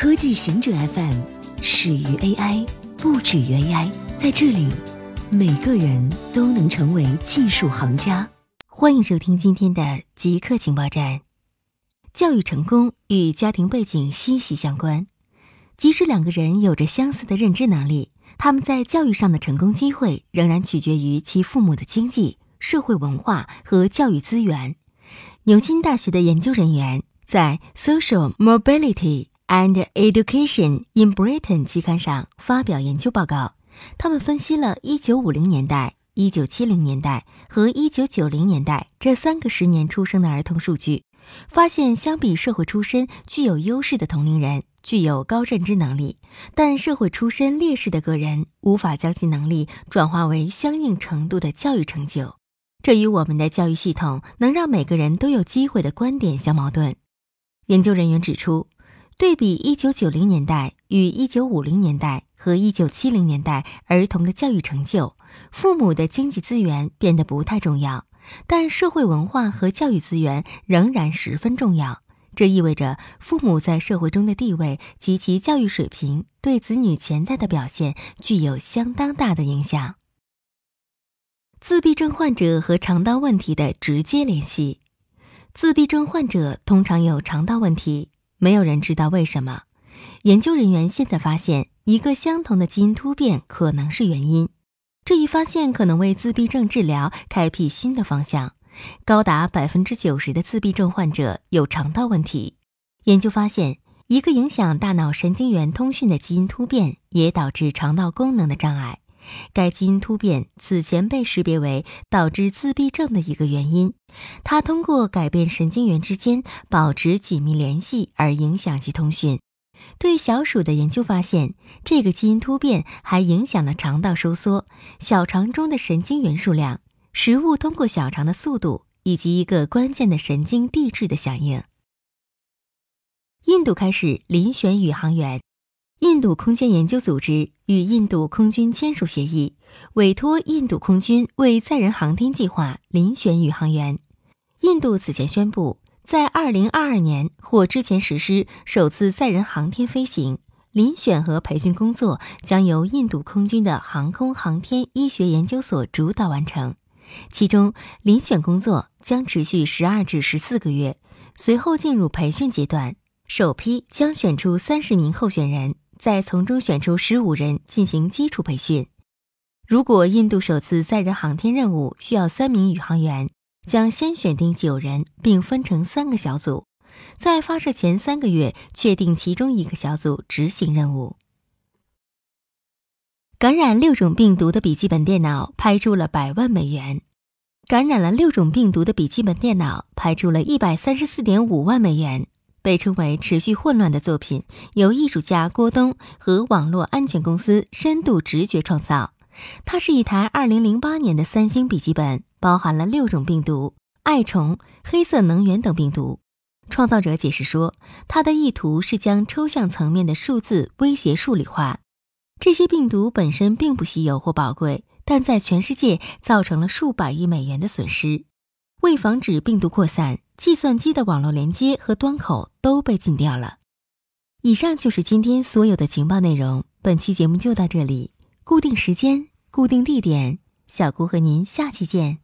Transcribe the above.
科技行者 FM 始于 AI，不止于 AI。在这里，每个人都能成为技术行家。欢迎收听今天的极客情报站。教育成功与家庭背景息息相关，即使两个人有着相似的认知能力，他们在教育上的成功机会仍然取决于其父母的经济、社会文化和教育资源。牛津大学的研究人员在《Social Mobility and Education in Britain》期刊上发表研究报告，他们分析了1950年代、1970年代和1990年代这三个十年出生的儿童数据。发现，相比社会出身具有优势的同龄人，具有高认知能力，但社会出身劣势的个人无法将其能力转化为相应程度的教育成就。这与我们的教育系统能让每个人都有机会的观点相矛盾。研究人员指出，对比1990年代与1950年代和1970年代儿童的教育成就，父母的经济资源变得不太重要。但社会文化和教育资源仍然十分重要，这意味着父母在社会中的地位及其教育水平对子女潜在的表现具有相当大的影响。自闭症患者和肠道问题的直接联系：自闭症患者通常有肠道问题，没有人知道为什么。研究人员现在发现，一个相同的基因突变可能是原因。这一发现可能为自闭症治疗开辟新的方向。高达百分之九十的自闭症患者有肠道问题。研究发现，一个影响大脑神经元通讯的基因突变也导致肠道功能的障碍。该基因突变此前被识别为导致自闭症的一个原因。它通过改变神经元之间保持紧密联系而影响其通讯。对小鼠的研究发现，这个基因突变还影响了肠道收缩、小肠中的神经元数量、食物通过小肠的速度以及一个关键的神经递质的响应。印度开始遴选宇航员，印度空间研究组织与印度空军签署协议，委托印度空军为载人航天计划遴选宇航员。印度此前宣布。在二零二二年或之前实施首次载人航天飞行，遴选和培训工作将由印度空军的航空航天医学研究所主导完成。其中，遴选工作将持续十二至十四个月，随后进入培训阶段。首批将选出三十名候选人，再从中选出十五人进行基础培训。如果印度首次载人航天任务需要三名宇航员。将先选定九人，并分成三个小组，在发射前三个月确定其中一个小组执行任务。感染六种病毒的笔记本电脑拍出了百万美元。感染了六种病毒的笔记本电脑拍出了一百三十四点五万美元，被称为持续混乱的作品，由艺术家郭东和网络安全公司深度直觉创造。它是一台二零零八年的三星笔记本。包含了六种病毒：爱虫、黑色能源等病毒。创造者解释说，他的意图是将抽象层面的数字威胁数理化。这些病毒本身并不稀有或宝贵，但在全世界造成了数百亿美元的损失。为防止病毒扩散，计算机的网络连接和端口都被禁掉了。以上就是今天所有的情报内容。本期节目就到这里，固定时间，固定地点，小姑和您下期见。